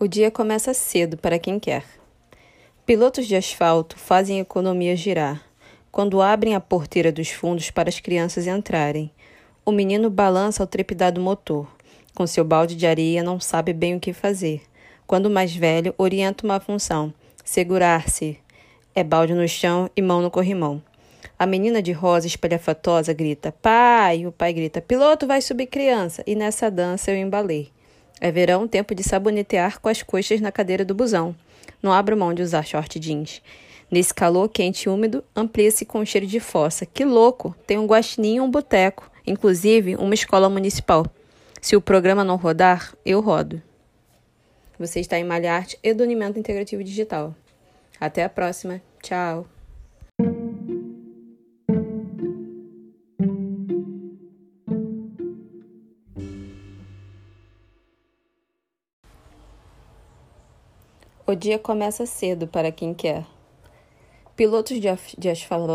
O dia começa cedo para quem quer. Pilotos de asfalto fazem a economia girar quando abrem a porteira dos fundos para as crianças entrarem. O menino balança o trepidado motor. Com seu balde de areia, não sabe bem o que fazer. Quando mais velho, orienta uma função: segurar-se. É balde no chão e mão no corrimão. A menina de rosa espalhafatosa grita: Pai! O pai grita: Piloto vai subir criança. E nessa dança eu embalei. É verão, tempo de sabonetear com as coxas na cadeira do busão. Não abro mão de usar short jeans. Nesse calor quente e úmido, amplia-se com cheiro de fossa. Que louco! Tem um guaxinim e um boteco. Inclusive, uma escola municipal. Se o programa não rodar, eu rodo. Você está em Malharte e do Integrativo Digital. Até a próxima. Tchau. O dia começa cedo para quem quer. Pilotos de, de asfalto.